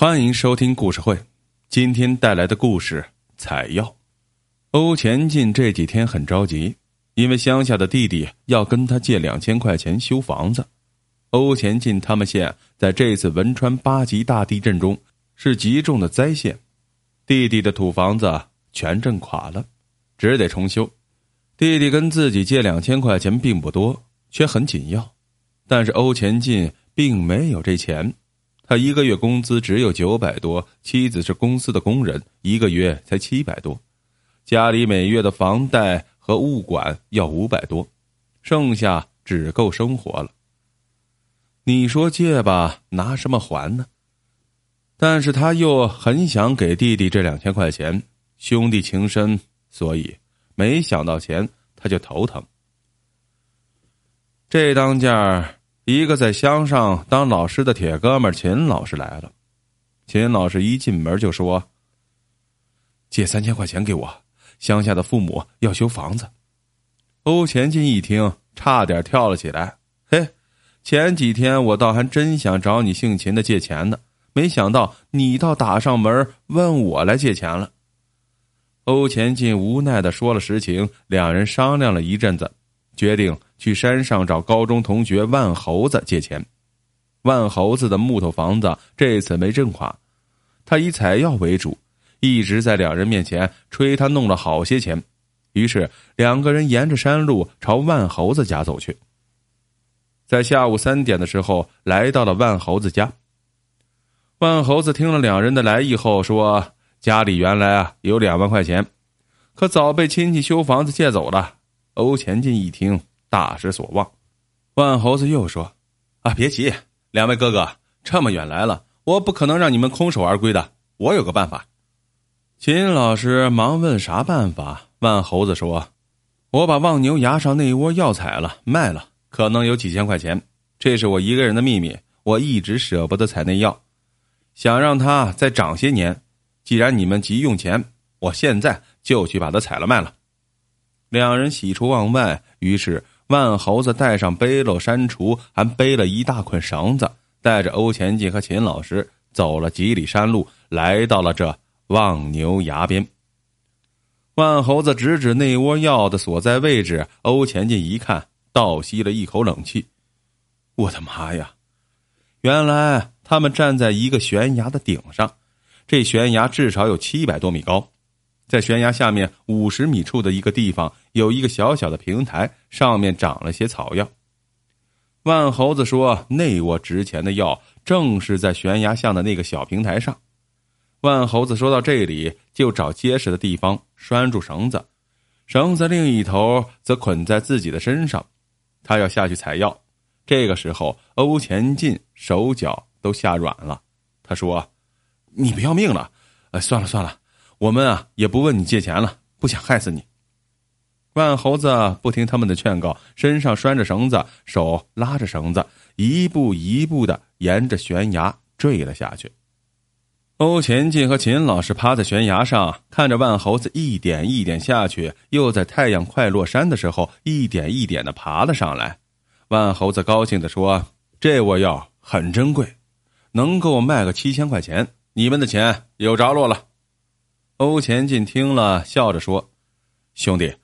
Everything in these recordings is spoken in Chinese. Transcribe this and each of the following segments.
欢迎收听故事会，今天带来的故事采药。欧前进这几天很着急，因为乡下的弟弟要跟他借两千块钱修房子。欧前进他们县在这次汶川八级大地震中是极重的灾县，弟弟的土房子全震垮了，只得重修。弟弟跟自己借两千块钱并不多，却很紧要，但是欧前进并没有这钱。他一个月工资只有九百多，妻子是公司的工人，一个月才七百多，家里每月的房贷和物管要五百多，剩下只够生活了。你说借吧，拿什么还呢？但是他又很想给弟弟这两千块钱，兄弟情深，所以没想到钱他就头疼。这当家。一个在乡上当老师的铁哥们秦老师来了，秦老师一进门就说：“借三千块钱给我，乡下的父母要修房子。”欧前进一听，差点跳了起来。嘿，前几天我倒还真想找你姓秦的借钱呢，没想到你倒打上门问我来借钱了。欧前进无奈的说了实情，两人商量了一阵子。决定去山上找高中同学万猴子借钱。万猴子的木头房子这次没震垮，他以采药为主，一直在两人面前吹他弄了好些钱。于是两个人沿着山路朝万猴子家走去。在下午三点的时候，来到了万猴子家。万猴子听了两人的来意后说：“家里原来啊有两万块钱，可早被亲戚修房子借走了。”欧前进一听，大失所望。万猴子又说：“啊，别急，两位哥哥，这么远来了，我不可能让你们空手而归的。我有个办法。”秦老师忙问：“啥办法？”万猴子说：“我把望牛崖上那一窝药采了，卖了，可能有几千块钱。这是我一个人的秘密，我一直舍不得采那药，想让它再长些年。既然你们急用钱，我现在就去把它采了卖了。”两人喜出望外，于是万猴子带上背篓、山锄，还背了一大捆绳子，带着欧前进和秦老师走了几里山路，来到了这望牛崖边。万猴子指指那窝药的所在位置，欧前进一看，倒吸了一口冷气：“我的妈呀！原来他们站在一个悬崖的顶上，这悬崖至少有七百多米高。”在悬崖下面五十米处的一个地方，有一个小小的平台，上面长了些草药。万猴子说：“那窝值钱的药正是在悬崖下的那个小平台上。”万猴子说到这里，就找结实的地方拴住绳子，绳子另一头则捆在自己的身上，他要下去采药。这个时候，欧前进手脚都吓软了。他说：“你不要命了？呃，算了算了。”我们啊，也不问你借钱了，不想害死你。万猴子不听他们的劝告，身上拴着绳子，手拉着绳子，一步一步的沿着悬崖坠了下去。欧前进和秦老师趴在悬崖上，看着万猴子一点一点下去，又在太阳快落山的时候一点一点的爬了上来。万猴子高兴的说：“这窝药很珍贵，能够卖个七千块钱，你们的钱有着落了。”欧前进听了，笑着说：“兄弟，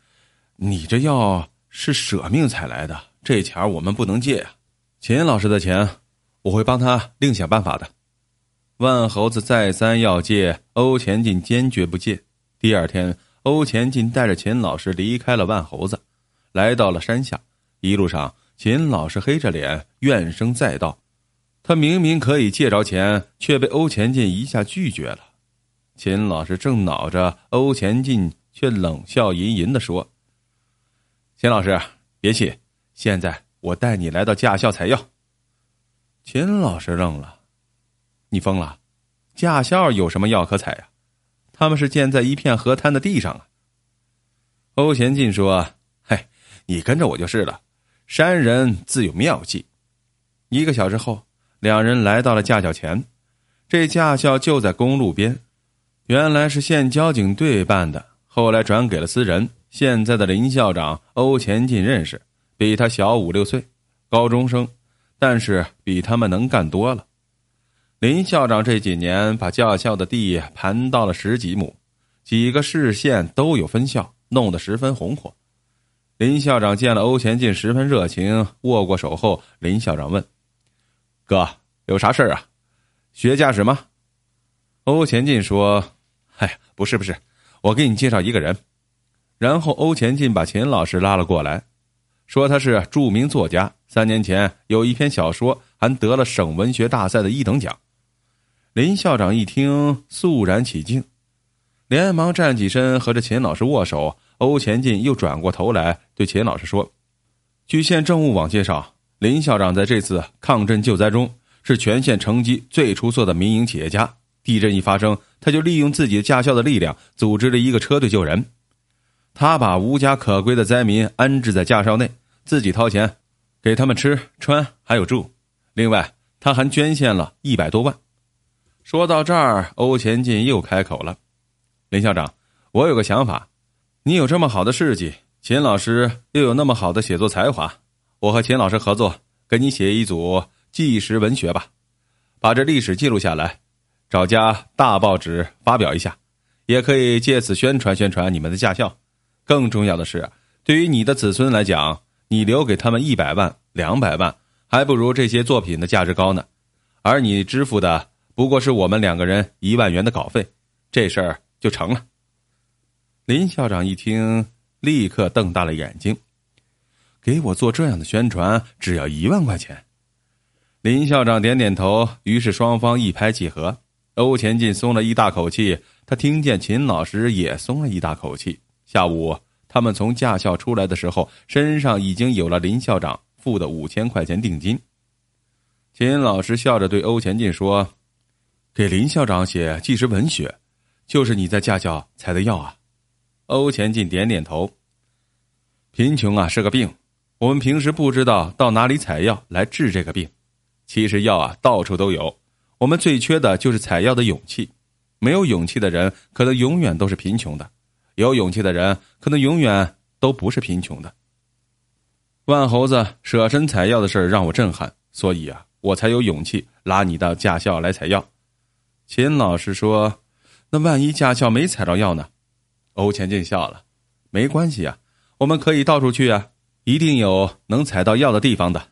你这药是舍命采来的，这钱我们不能借呀。秦老师的钱，我会帮他另想办法的。”万猴子再三要借，欧前进坚决不借。第二天，欧前进带着秦老师离开了万猴子，来到了山下。一路上，秦老师黑着脸，怨声载道。他明明可以借着钱，却被欧前进一下拒绝了。秦老师正恼着，欧前进却冷笑吟吟的说：“秦老师，别气，现在我带你来到驾校采药。”秦老师愣了：“你疯了？驾校有什么药可采呀？他们是建在一片河滩的地上啊。”欧前进说：“嗨，你跟着我就是了。山人自有妙计。”一个小时后，两人来到了驾校前，这驾校就在公路边。原来是县交警队办的，后来转给了私人。现在的林校长欧前进认识，比他小五六岁，高中生，但是比他们能干多了。林校长这几年把驾校的地盘到了十几亩，几个市县都有分校，弄得十分红火。林校长见了欧前进，十分热情，握过手后，林校长问：“哥，有啥事儿啊？学驾驶吗？”欧前进说：“哎，不是不是，我给你介绍一个人。”然后欧前进把秦老师拉了过来，说他是著名作家，三年前有一篇小说还得了省文学大赛的一等奖。林校长一听，肃然起敬，连忙站起身和这秦老师握手。欧前进又转过头来对秦老师说：“据县政务网介绍，林校长在这次抗震救灾中是全县成绩最出色的民营企业家。地震一发生，他就利用自己驾校的力量，组织了一个车队救人。他把无家可归的灾民安置在驾校内，自己掏钱给他们吃穿还有住。另外，他还捐献了一百多万。”说到这儿，欧前进又开口了：“林校长，我有个想法，你有这么好的事迹，秦老师又有那么好的写作才华，我和秦老师合作，给你写一组纪实文学吧，把这历史记录下来，找家大报纸发表一下，也可以借此宣传宣传你们的驾校。更重要的是，对于你的子孙来讲，你留给他们一百万、两百万，还不如这些作品的价值高呢。而你支付的。”不过是我们两个人一万元的稿费，这事儿就成了。林校长一听，立刻瞪大了眼睛，给我做这样的宣传，只要一万块钱。林校长点点头，于是双方一拍即合。欧前进松了一大口气，他听见秦老师也松了一大口气。下午，他们从驾校出来的时候，身上已经有了林校长付的五千块钱定金。秦老师笑着对欧前进说。给林校长写纪实文学，就是你在驾校采的药啊？欧前进点点头。贫穷啊是个病，我们平时不知道到哪里采药来治这个病。其实药啊到处都有，我们最缺的就是采药的勇气。没有勇气的人，可能永远都是贫穷的；有勇气的人，可能永远都不是贫穷的。万猴子舍身采药的事让我震撼，所以啊，我才有勇气拉你到驾校来采药。秦老师说：“那万一驾校没采着药呢？”欧前进笑了：“没关系啊，我们可以到处去啊，一定有能采到药的地方的。”